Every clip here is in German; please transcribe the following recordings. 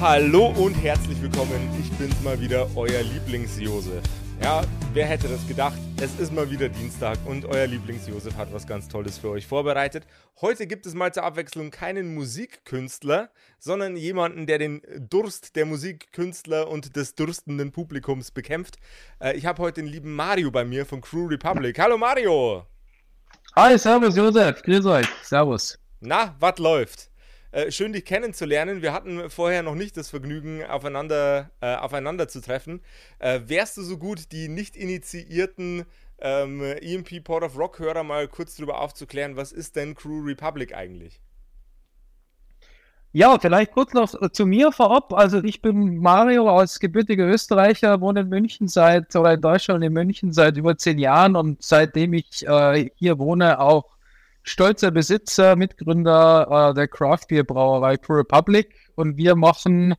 Hallo und herzlich willkommen. Ich bin's mal wieder, euer Lieblings-Josef. Ja, wer hätte das gedacht? Es ist mal wieder Dienstag und euer Lieblings-Josef hat was ganz Tolles für euch vorbereitet. Heute gibt es mal zur Abwechslung keinen Musikkünstler, sondern jemanden, der den Durst der Musikkünstler und des durstenden Publikums bekämpft. Äh, ich habe heute den lieben Mario bei mir von Crew Republic. Hallo Mario! Hi, servus Josef, grüß euch, servus. Na, was läuft? Äh, schön, dich kennenzulernen. Wir hatten vorher noch nicht das Vergnügen, aufeinander, äh, aufeinander zu treffen. Äh, wärst du so gut, die nicht initiierten ähm, EMP Port of Rock-Hörer mal kurz darüber aufzuklären, was ist denn Crew Republic eigentlich? Ja, vielleicht kurz noch zu mir vorab. Also ich bin Mario als gebürtiger Österreicher, wohne in München seit, oder in Deutschland in München seit über zehn Jahren und seitdem ich äh, hier wohne, auch stolzer Besitzer, Mitgründer äh, der Craft Beer Brauerei Crew Republic und wir machen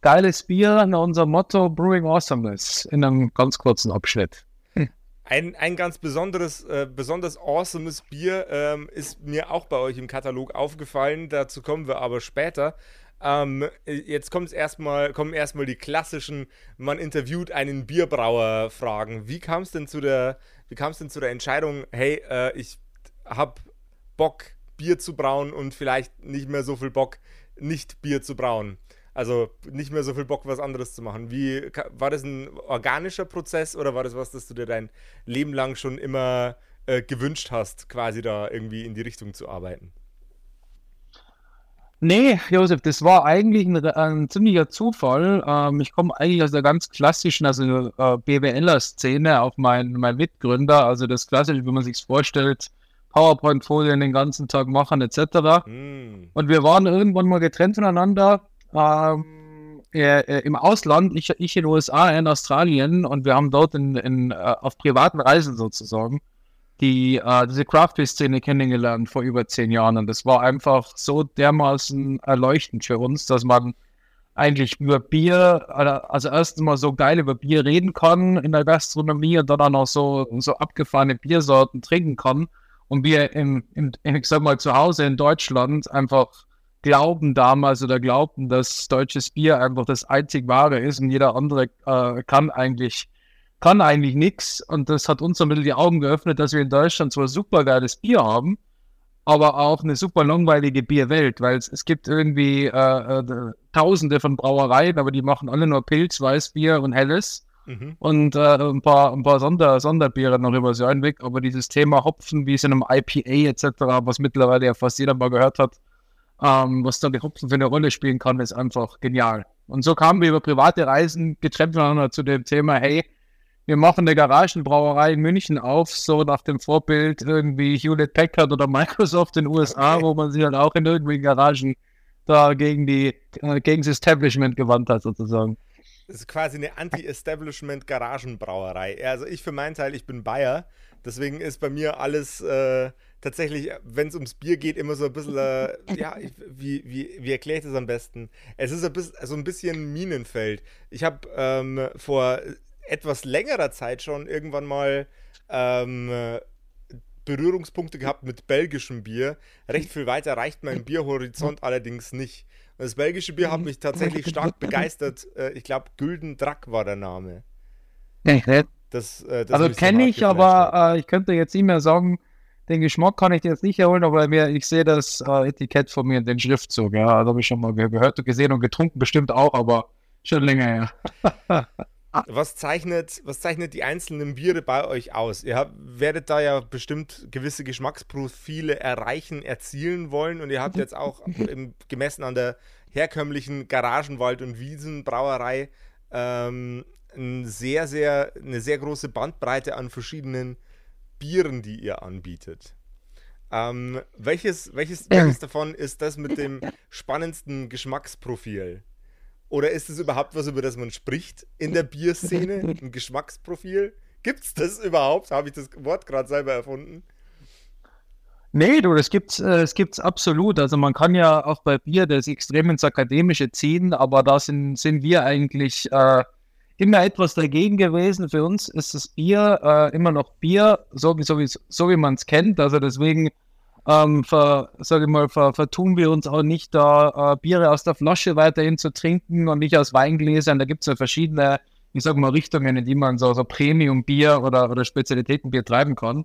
geiles Bier nach unserem Motto Brewing Awesomeness in einem ganz kurzen Abschnitt. Hm. Ein, ein ganz besonderes, äh, besonders awesomes Bier ähm, ist mir auch bei euch im Katalog aufgefallen. Dazu kommen wir aber später. Ähm, jetzt erstmal, kommen erstmal die klassischen, man interviewt einen Bierbrauer Fragen. Wie kam es denn zu der, denn zu der Entscheidung, hey, äh, ich habe Bock, Bier zu brauen und vielleicht nicht mehr so viel Bock, nicht Bier zu brauen. Also nicht mehr so viel Bock, was anderes zu machen. Wie war das ein organischer Prozess oder war das was, das du dir dein Leben lang schon immer äh, gewünscht hast, quasi da irgendwie in die Richtung zu arbeiten? Nee, Josef, das war eigentlich ein, ein ziemlicher Zufall. Ähm, ich komme eigentlich aus der ganz klassischen, also äh, BWLer-Szene, auch mein, mein Mitgründer, also das Klassische, wie man sich vorstellt, PowerPoint-Folien den ganzen Tag machen, etc. Mm. Und wir waren irgendwann mal getrennt voneinander. Ähm, äh, im Ausland, ich, ich in den USA, in Australien und wir haben dort in, in, äh, auf privaten Reisen sozusagen die, äh, diese Craft-Szene kennengelernt vor über zehn Jahren und das war einfach so dermaßen erleuchtend für uns, dass man eigentlich über Bier, also erstens mal so geil über Bier reden kann in der Gastronomie und dann auch noch so, so abgefahrene Biersorten trinken kann und wir im, im, ich sag mal, zu Hause in Deutschland einfach glauben damals oder glaubten, dass deutsches Bier einfach das einzig wahre ist und jeder andere äh, kann eigentlich kann eigentlich nichts. Und das hat uns ein bisschen die Augen geöffnet, dass wir in Deutschland zwar super geiles Bier haben, aber auch eine super langweilige Bierwelt, weil es, es gibt irgendwie äh, äh, tausende von Brauereien, aber die machen alle nur Pilz, Weißbier und Helles. Mhm. Und äh, ein paar, ein paar Sonder, Sonderbiere noch über so einen Weg. Aber dieses Thema Hopfen, wie es in einem IPA etc., was mittlerweile ja fast jeder mal gehört hat, ähm, was da die Hopfen für eine Rolle spielen kann, ist einfach genial. Und so kamen wir über private Reisen getrennt voneinander zu dem Thema, hey, wir machen eine Garagenbrauerei in München auf, so nach dem Vorbild irgendwie Hewlett Packard oder Microsoft in den USA, okay. wo man sich halt auch in irgendwelchen Garagen da gegen die, äh, gegen das Establishment gewandt hat, sozusagen. Das ist quasi eine Anti-Establishment-Garagenbrauerei. Also ich für meinen Teil, ich bin Bayer, deswegen ist bei mir alles äh, tatsächlich, wenn es ums Bier geht, immer so ein bisschen, äh, ja, ich, wie, wie, wie erkläre ich das am besten? Es ist ein bisschen, so ein bisschen Minenfeld. Ich habe ähm, vor etwas längerer Zeit schon irgendwann mal ähm, Berührungspunkte gehabt mit belgischem Bier. Recht viel weiter reicht mein Bierhorizont allerdings nicht. Das belgische Bier hat mich tatsächlich stark begeistert. Äh, ich glaube, Gülden Drack war der Name. Das, äh, das also kenne ich, aber äh, ich könnte jetzt nicht mehr sagen, den Geschmack kann ich dir jetzt nicht erholen, aber mir, ich sehe das äh, Etikett von mir, den Schriftzug. Ja, das habe ich schon mal gehört und gesehen und getrunken, bestimmt auch, aber schon länger her. was, zeichnet, was zeichnet die einzelnen Biere bei euch aus? Ihr habt, werdet da ja bestimmt gewisse Geschmacksprofile erreichen, erzielen wollen und ihr habt jetzt auch im, gemessen an der herkömmlichen Garagenwald- und Wiesenbrauerei ähm, ein sehr, sehr, eine sehr große Bandbreite an verschiedenen Bieren, die ihr anbietet. Ähm, welches, welches, welches davon ist das mit dem spannendsten Geschmacksprofil? Oder ist es überhaupt was, über das man spricht in der Bierszene? Ein Geschmacksprofil? Gibt es das überhaupt? Habe ich das Wort gerade selber erfunden? Nee, du, das gibt's, äh, das gibt's absolut. Also man kann ja auch bei Bier das extrem ins Akademische ziehen, aber da sind, sind wir eigentlich äh, immer etwas dagegen gewesen. Für uns ist das Bier äh, immer noch Bier, so wie, so wie, so wie man es kennt. Also deswegen ähm, ver, sage ich mal, ver, vertun wir uns auch nicht da, äh, Biere aus der Flasche weiterhin zu trinken und nicht aus Weingläsern. Da gibt es ja verschiedene, ich sage mal, Richtungen, in die man so, so Premium-Bier oder, oder Spezialitätenbier treiben kann.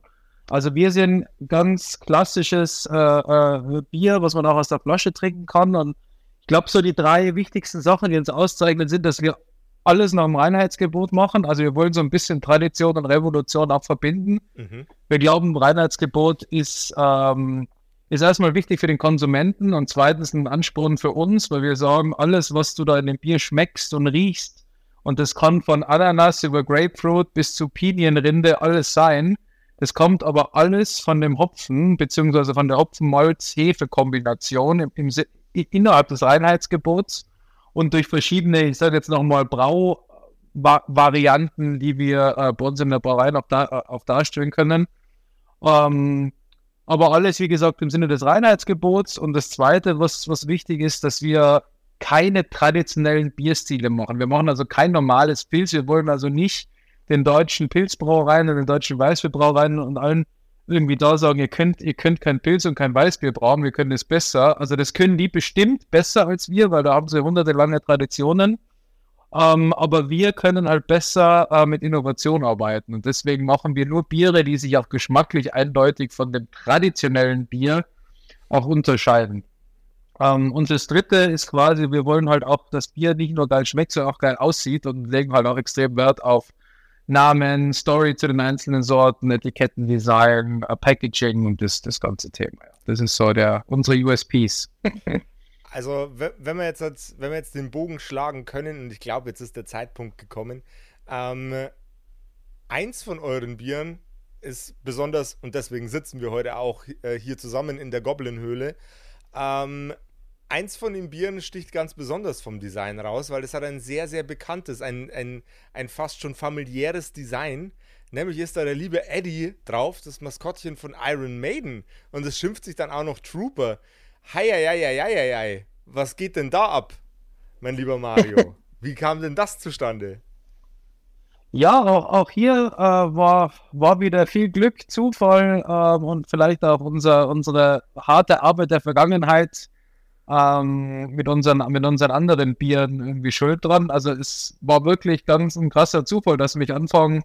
Also wir sind ganz klassisches äh, äh, Bier, was man auch aus der Flasche trinken kann. Und ich glaube, so die drei wichtigsten Sachen, die uns auszeichnen, sind, dass wir alles nach dem Reinheitsgebot machen. Also wir wollen so ein bisschen Tradition und Revolution auch verbinden. Mhm. Wir glauben, Reinheitsgebot ist, ähm, ist erstmal wichtig für den Konsumenten und zweitens ein Ansporn für uns, weil wir sagen, alles, was du da in dem Bier schmeckst und riechst, und das kann von Ananas über Grapefruit bis zu Pinienrinde alles sein. Das kommt aber alles von dem Hopfen, beziehungsweise von der Hopfen-Malz-Hefe-Kombination im, im, innerhalb des Reinheitsgebots und durch verschiedene, ich sage jetzt nochmal, Brauvarianten, die wir äh, bei uns in der Brauerei noch da, äh, auch darstellen können. Ähm, aber alles, wie gesagt, im Sinne des Reinheitsgebots. Und das Zweite, was, was wichtig ist, dass wir keine traditionellen Bierstile machen. Wir machen also kein normales Pilz. Wir wollen also nicht den deutschen Pilzbrauereien und den deutschen Weißbierbrauereien und allen irgendwie da sagen, ihr könnt, ihr könnt kein Pilz und kein Weißbier brauen, wir können es besser. Also das können die bestimmt besser als wir, weil da haben sie hundertelange Traditionen. Ähm, aber wir können halt besser äh, mit Innovation arbeiten. Und deswegen machen wir nur Biere, die sich auch geschmacklich eindeutig von dem traditionellen Bier auch unterscheiden. Ähm, und das dritte ist quasi, wir wollen halt auch, dass Bier nicht nur geil schmeckt, sondern auch geil aussieht und legen halt auch extrem Wert auf Namen, Story zu den einzelnen Sorten, Etikettendesign, uh, Packaging und das, das ganze Thema. Das ist so der, unsere USPs. also, wenn wir, jetzt, wenn wir jetzt den Bogen schlagen können, und ich glaube, jetzt ist der Zeitpunkt gekommen, ähm, eins von euren Bieren ist besonders, und deswegen sitzen wir heute auch äh, hier zusammen in der Goblin-Höhle, ähm, eins von den Bieren sticht ganz besonders vom Design raus, weil es hat ein sehr, sehr bekanntes, ein, ein, ein fast schon familiäres Design. Nämlich ist da der liebe Eddie drauf, das Maskottchen von Iron Maiden. Und es schimpft sich dann auch noch Trooper. Heieieiei, was geht denn da ab, mein lieber Mario? Wie kam denn das zustande? Ja, auch, auch hier äh, war, war wieder viel Glück, Zufall äh, und vielleicht auch unser, unsere harte Arbeit der Vergangenheit ähm, mit, unseren, mit unseren anderen Bieren irgendwie schuld dran. Also es war wirklich ganz ein krasser Zufall, dass mich Anfang,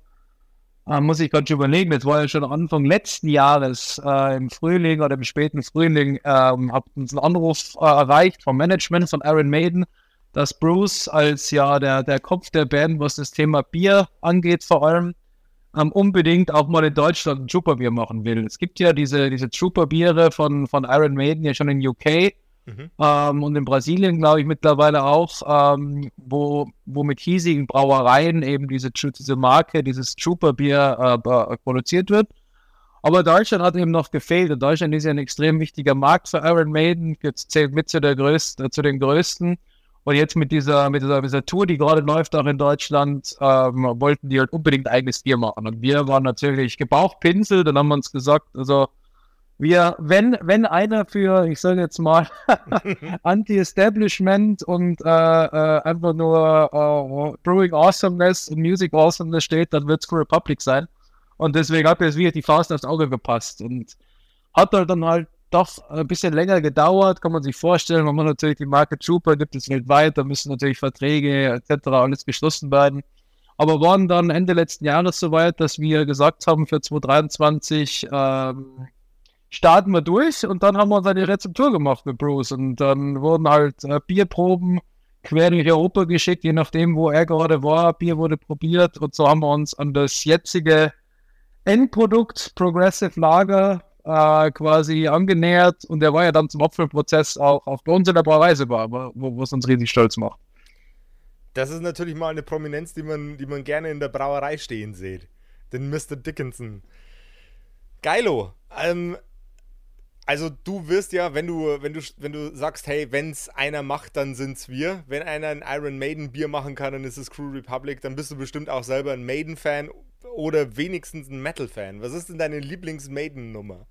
äh, muss ich gerade schon überlegen, das war ja schon Anfang letzten Jahres äh, im Frühling oder im späten Frühling, ähm, hat uns ein Anruf äh, erreicht vom Management von Iron Maiden, dass Bruce als ja der, der Kopf der Band, was das Thema Bier angeht, vor allem, ähm, unbedingt auch mal in Deutschland ein Trooper-Bier machen will. Es gibt ja diese, diese Trooper-Biere von, von Iron Maiden ja schon in UK Mhm. Ähm, und in Brasilien, glaube ich, mittlerweile auch, ähm, wo, wo mit hiesigen Brauereien eben diese, diese Marke, dieses Trooper-Bier äh, produziert wird. Aber Deutschland hat eben noch gefehlt. Und Deutschland ist ja ein extrem wichtiger Markt für Iron Maiden. Jetzt zählt mit zu, der größten, zu den größten. Und jetzt mit dieser, mit dieser, dieser Tour, die gerade läuft, auch in Deutschland, ähm, wollten die halt unbedingt eigenes Bier machen. Und wir waren natürlich gebauchpinselt und haben uns gesagt, also wir, wenn, wenn einer für, ich sage jetzt mal, Anti-Establishment und äh, äh, einfach nur äh, Brewing Awesomeness und Music Awesomeness steht, dann wird es Republic sein. Und deswegen hat es wieder die Faust aufs Auge gepasst. Und hat halt dann halt doch ein bisschen länger gedauert, kann man sich vorstellen. Man muss natürlich die Marke Trooper, gibt es weltweit, da müssen natürlich Verträge etc. alles geschlossen werden. Aber waren dann Ende letzten Jahres soweit, dass wir gesagt haben, für 2023 ähm, starten wir durch und dann haben wir uns eine Rezeptur gemacht mit Bruce und dann wurden halt äh, Bierproben quer durch Europa geschickt, je nachdem, wo er gerade war. Bier wurde probiert und so haben wir uns an das jetzige Endprodukt Progressive Lager äh, quasi angenähert und der war ja dann zum Apfelprozess auch, auch bei uns in der Brauerei war, wo, es uns riesig stolz macht. Das ist natürlich mal eine Prominenz, die man, die man gerne in der Brauerei stehen sieht. Den Mr. Dickinson. Geilo. Ähm, Also du wirst ja, wenn du, wenn du, wenn du sagst, hey, wenn es einer macht, dann sind's wir. Wenn einer ein Iron Maiden Bier machen kann, dann ist es Crew Republic. Dann bist du bestimmt auch selber ein Maiden-Fan oder wenigstens ein Metal-Fan. Was ist denn deine Lieblings-Maiden-Nummer?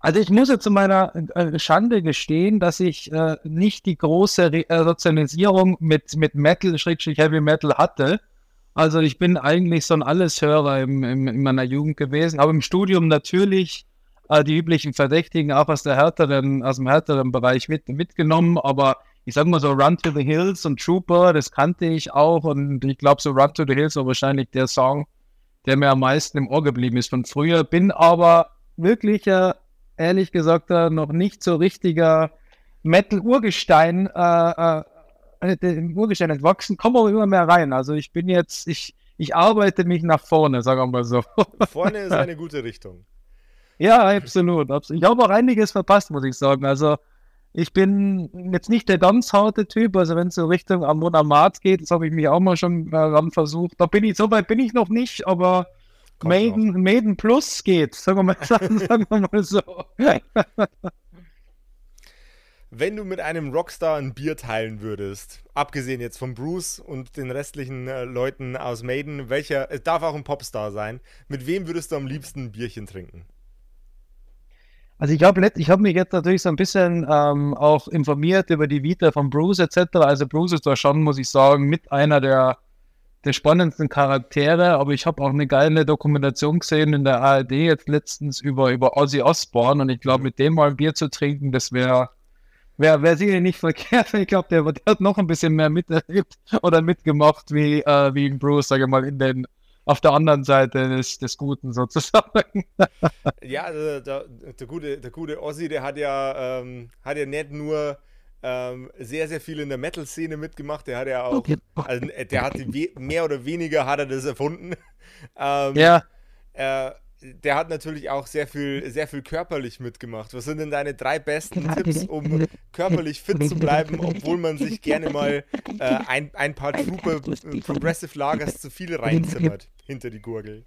Also ich muss jetzt zu meiner äh, Schande gestehen, dass ich äh, nicht die große Re äh, Sozialisierung mit, mit Metal, Schrägstrich Heavy Metal hatte. Also ich bin eigentlich so ein Alleshörer im, im, in meiner Jugend gewesen, aber im Studium natürlich die üblichen Verdächtigen auch aus der härteren, aus dem härteren Bereich mit, mitgenommen, aber ich sag mal so Run to the Hills und Trooper, das kannte ich auch und ich glaube so Run to the Hills war wahrscheinlich der Song, der mir am meisten im Ohr geblieben ist von früher, bin aber wirklicher ehrlich gesagt äh, noch nicht so richtiger Metal-Urgestein, äh, äh, Urgestein entwachsen, komme aber immer mehr rein. Also ich bin jetzt, ich, ich arbeite mich nach vorne, sagen wir mal so. Vorne ist eine gute Richtung. Ja, absolut. absolut. Ich habe auch einiges verpasst, muss ich sagen. Also ich bin jetzt nicht der ganz harte Typ, also wenn es so Richtung Amonamat geht, das habe ich mich auch mal schon äh, versucht. Da bin ich, so weit bin ich noch nicht, aber Maiden, Maiden Plus geht, sagen wir mal, sagen, sagen wir mal so. Wenn du mit einem Rockstar ein Bier teilen würdest, abgesehen jetzt von Bruce und den restlichen äh, Leuten aus Maiden, welcher, es darf auch ein Popstar sein, mit wem würdest du am liebsten ein Bierchen trinken? Also ich habe ich hab mich jetzt natürlich so ein bisschen ähm, auch informiert über die Vita von Bruce etc. Also Bruce ist da schon, muss ich sagen, mit einer der der spannendsten Charaktere, aber ich habe auch eine geile Dokumentation gesehen in der ARD jetzt letztens über, über Ozzy Osbourne und ich glaube, mit dem mal ein Bier zu trinken, das wäre wäre wär sicher nicht verkehrt. Ich glaube, der, der, hat noch ein bisschen mehr miterlebt oder mitgemacht wie, äh, wie Bruce, sage ich mal, in den auf der anderen Seite des, des Guten sozusagen. ja, der, der, der, gute, der gute Ozzy, der hat ja, ähm, hat ja nicht nur ähm, sehr, sehr viel in der Metal-Szene mitgemacht. Der hat ja auch, also, äh, der hat mehr oder weniger hat er das erfunden. Ähm, ja. Äh, der hat natürlich auch sehr viel, sehr viel körperlich mitgemacht. Was sind denn deine drei besten Tipps, um körperlich fit zu bleiben, obwohl man sich gerne mal äh, ein, ein paar Trooper Progressive Lagers zu viel reinzimmert hinter die Gurgel?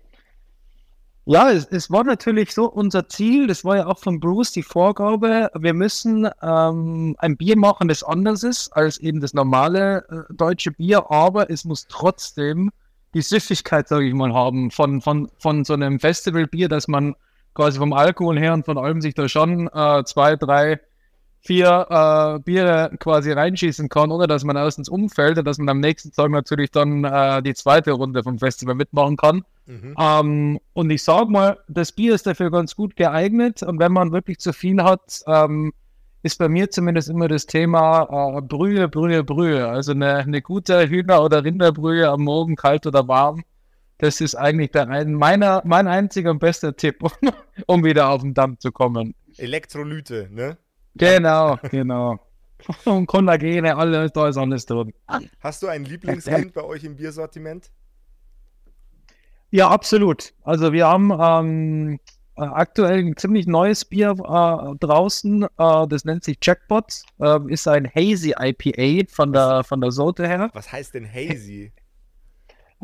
Ja, es, es, war natürlich so unser Ziel, das war ja auch von Bruce die Vorgabe, wir müssen ähm, ein Bier machen, das anders ist als eben das normale äh, deutsche Bier, aber es muss trotzdem die Süffigkeit, sage ich mal, haben von, von, von so einem Festivalbier, dass man quasi vom Alkohol her und von allem sich da schon äh, zwei, drei, vier äh, Biere quasi reinschießen kann, ohne dass man erstens umfällt und dass man am nächsten Tag natürlich dann äh, die zweite Runde vom Festival mitmachen kann. Mhm. Ähm, und ich sage mal, das Bier ist dafür ganz gut geeignet. Und wenn man wirklich zu viel hat, ähm, ist bei mir zumindest immer das Thema äh, Brühe, Brühe, Brühe. Also eine, eine gute Hühner- oder Rinderbrühe am Morgen, kalt oder warm. Das ist eigentlich der ein, meiner, mein einziger und bester Tipp, um wieder auf den Damm zu kommen. Elektrolyte, ne? Genau, genau. Und Kollagene, alles, da ist alles drin. Hast du ein Lieblingskind bei euch im Biersortiment? Ja, absolut. Also wir haben ähm, äh, aktuell ein ziemlich neues Bier äh, draußen. Äh, das nennt sich Jackpot. Ähm, ist ein Hazy IPA von der, von der Sorte her. Was heißt denn Hazy?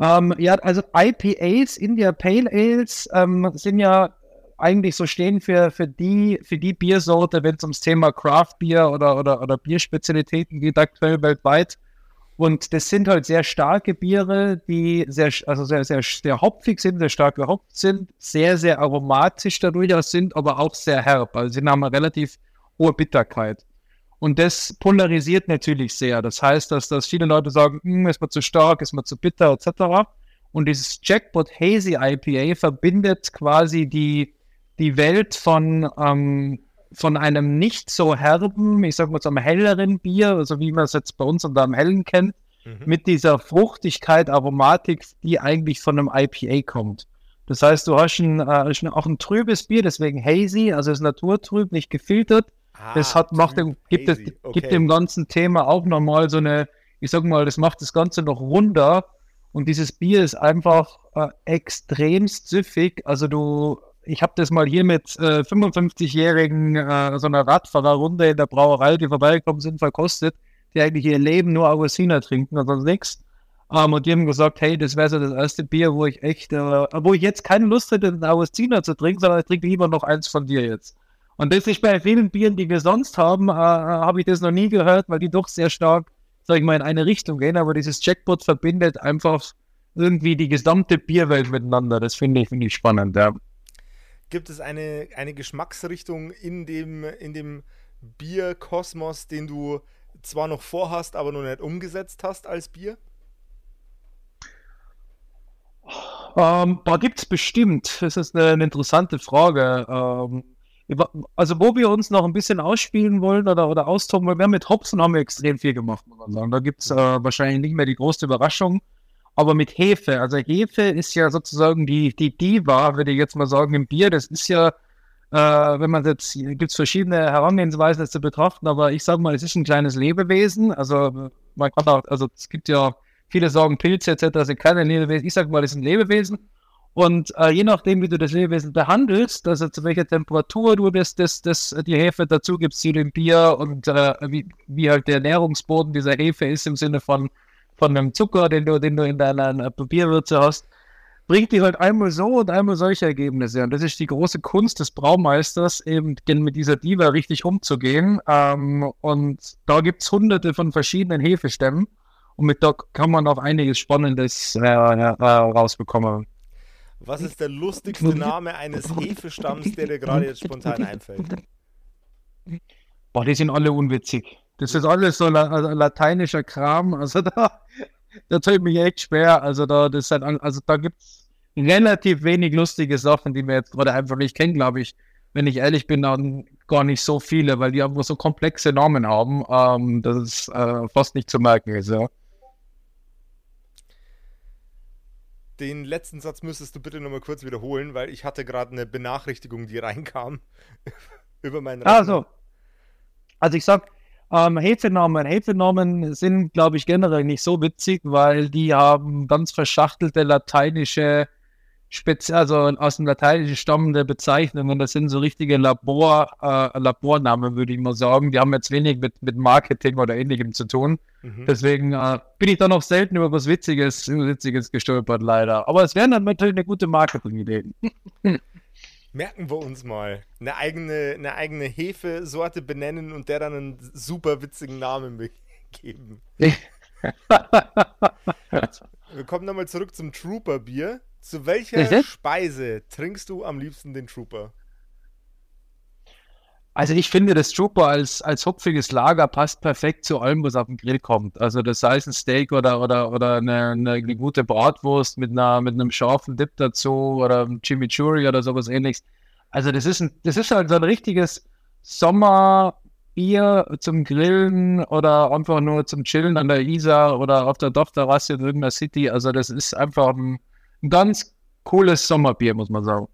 Ähm, ja, also IPAs, India Pale Ales, ähm, sind ja eigentlich so stehen für, für, die, für die Biersorte, wenn es ums Thema Craft Beer oder, oder, oder Bierspezialitäten geht, aktuell weltweit. Und das sind halt sehr starke Biere, die sehr, also sehr, sehr, sehr hopfig sind, sehr stark gehopft sind, sehr, sehr aromatisch dadurch sind, aber auch sehr herb. Also sie haben eine relativ hohe Bitterkeit. Und das polarisiert natürlich sehr. Das heißt, dass, dass viele Leute sagen, hm, ist man zu stark, ist man zu bitter, etc. Und dieses Jackpot Hazy IPA verbindet quasi die, die Welt von ähm, von einem nicht so herben, ich sag mal so einem helleren Bier, also wie man es jetzt bei uns unter einem hellen kennt, mhm. mit dieser Fruchtigkeit, Aromatik, die eigentlich von einem IPA kommt. Das heißt, du hast ein, äh, auch ein trübes Bier, deswegen hazy, also ist naturtrüb, nicht gefiltert. Ah, das hat, macht dem, gibt, es, okay. gibt dem ganzen Thema auch nochmal so eine, ich sag mal, das macht das Ganze noch runder. Und dieses Bier ist einfach äh, extremst süffig. Also du ich habe das mal hier mit äh, 55-jährigen äh, so einer Radfahrerrunde in der Brauerei, die vorbeigekommen sind, verkostet, die eigentlich ihr Leben nur Augustiner trinken und sonst nichts. Ähm, und die haben gesagt, hey, das wäre so das erste Bier, wo ich echt, äh, wo ich jetzt keine Lust hätte, einen Augustiner zu trinken, sondern ich trinke lieber noch eins von dir jetzt. Und das ist bei vielen Bieren, die wir sonst haben, äh, habe ich das noch nie gehört, weil die doch sehr stark, sag ich mal, in eine Richtung gehen. Aber dieses Jackpot verbindet einfach irgendwie die gesamte Bierwelt miteinander. Das finde ich, finde ich spannend, ja. Gibt es eine, eine Geschmacksrichtung in dem, in dem Bierkosmos, den du zwar noch vorhast, aber noch nicht umgesetzt hast als Bier? Ähm, da gibt es bestimmt. Das ist eine, eine interessante Frage. Ähm, also wo wir uns noch ein bisschen ausspielen wollen oder, oder austoben wollen, wir haben mit Hopfen haben wir extrem viel gemacht, muss man sagen. Da gibt es äh, wahrscheinlich nicht mehr die große Überraschung. Aber mit Hefe, also Hefe ist ja sozusagen die, die Diva, würde ich jetzt mal sagen, im Bier. Das ist ja, äh, wenn man jetzt, gibt es verschiedene Herangehensweisen, das zu betrachten, aber ich sage mal, es ist ein kleines Lebewesen. Also man kann auch, also es gibt ja, viele sagen Pilze etc. sind keine Lebewesen. Ich sage mal, es ist ein Lebewesen. Und äh, je nachdem, wie du das Lebewesen behandelst, also zu welcher Temperatur du das, das, das, die Hefe dazu gibst zu dem Bier und äh, wie, wie halt der Ernährungsboden dieser Hefe ist im Sinne von, von einem Zucker, den du, den du in deiner Bierwürze hast, bringt die halt einmal so und einmal solche Ergebnisse. Und das ist die große Kunst des Braumeisters, eben mit dieser Diva richtig umzugehen. Ähm, und da gibt es hunderte von verschiedenen Hefestämmen. Und mit da kann man auch einiges Spannendes äh, äh, rausbekommen. Was ist der lustigste Name eines Hefestamms, der dir gerade jetzt spontan einfällt? Boah, die sind alle unwitzig. Das ist alles so la also lateinischer Kram. Also da, da tut mich echt schwer. Also da, das halt, also da gibt es relativ wenig lustige Sachen, die wir jetzt gerade einfach nicht kennen, glaube ich. Wenn ich ehrlich bin, dann gar nicht so viele, weil die einfach so komplexe Namen haben, ähm, dass es äh, fast nicht zu merken ist, ja. Den letzten Satz müsstest du bitte nochmal kurz wiederholen, weil ich hatte gerade eine Benachrichtigung, die reinkam über meinen Rechner. Ah, so. Also ich sag, ähm, Hefenamen. Hefenamen sind, glaube ich, generell nicht so witzig, weil die haben ganz verschachtelte lateinische Spezi also aus dem Lateinischen stammende Bezeichnungen. Das sind so richtige Labor, äh, Labornamen, würde ich mal sagen. Die haben jetzt wenig mit, mit Marketing oder ähnlichem zu tun. Mhm. Deswegen äh, bin ich da noch selten über was Witziges, Witziges gestolpert, leider. Aber es wären dann natürlich eine gute Marketing-Idee. Merken wir uns mal. Eine eigene, eine eigene Hefesorte benennen und der dann einen super witzigen Namen geben. wir kommen nochmal zurück zum Trooper-Bier. Zu welcher Speise trinkst du am liebsten den Trooper? Also ich finde, das Trooper als, als hopfiges Lager passt perfekt zu allem, was auf den Grill kommt. Also das sei es ein Steak oder, oder, oder eine, eine, gute Bratwurst mit, einer, mit einem scharfen Dip dazu oder ein Chimichurri oder sowas ähnliches. Also das ist, ein, das ist halt so ein richtiges Sommerbier zum Grillen oder einfach nur zum Chillen an der Isar oder auf der Dorfterrasse in irgendeiner City. Also das ist einfach ein ein ganz cooles Sommerbier, muss man sagen.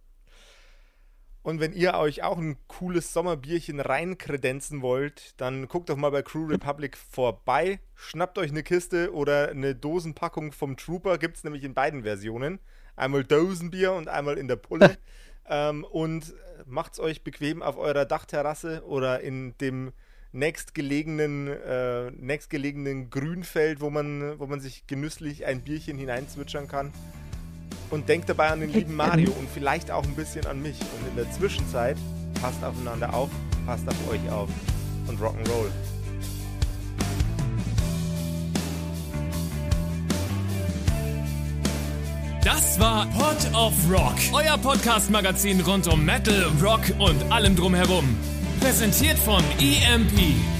Und wenn ihr euch auch ein cooles Sommerbierchen reinkredenzen wollt, dann guckt doch mal bei Crew Republic vorbei. Schnappt euch eine Kiste oder eine Dosenpackung vom Trooper. Gibt es nämlich in beiden Versionen. Einmal Dosenbier und einmal in der Pulle. ähm, und macht es euch bequem auf eurer Dachterrasse oder in dem nächstgelegenen, äh, nächstgelegenen Grünfeld, wo man, wo man sich genüsslich ein Bierchen hineinzwitschern kann. Und denkt dabei an den lieben Mario und vielleicht auch ein bisschen an mich. Und in der Zwischenzeit passt aufeinander auf, passt auf euch auf und Rock'n'Roll. Das war Pod of Rock, euer Podcast-Magazin rund um Metal, Rock und allem drumherum. Präsentiert von EMP.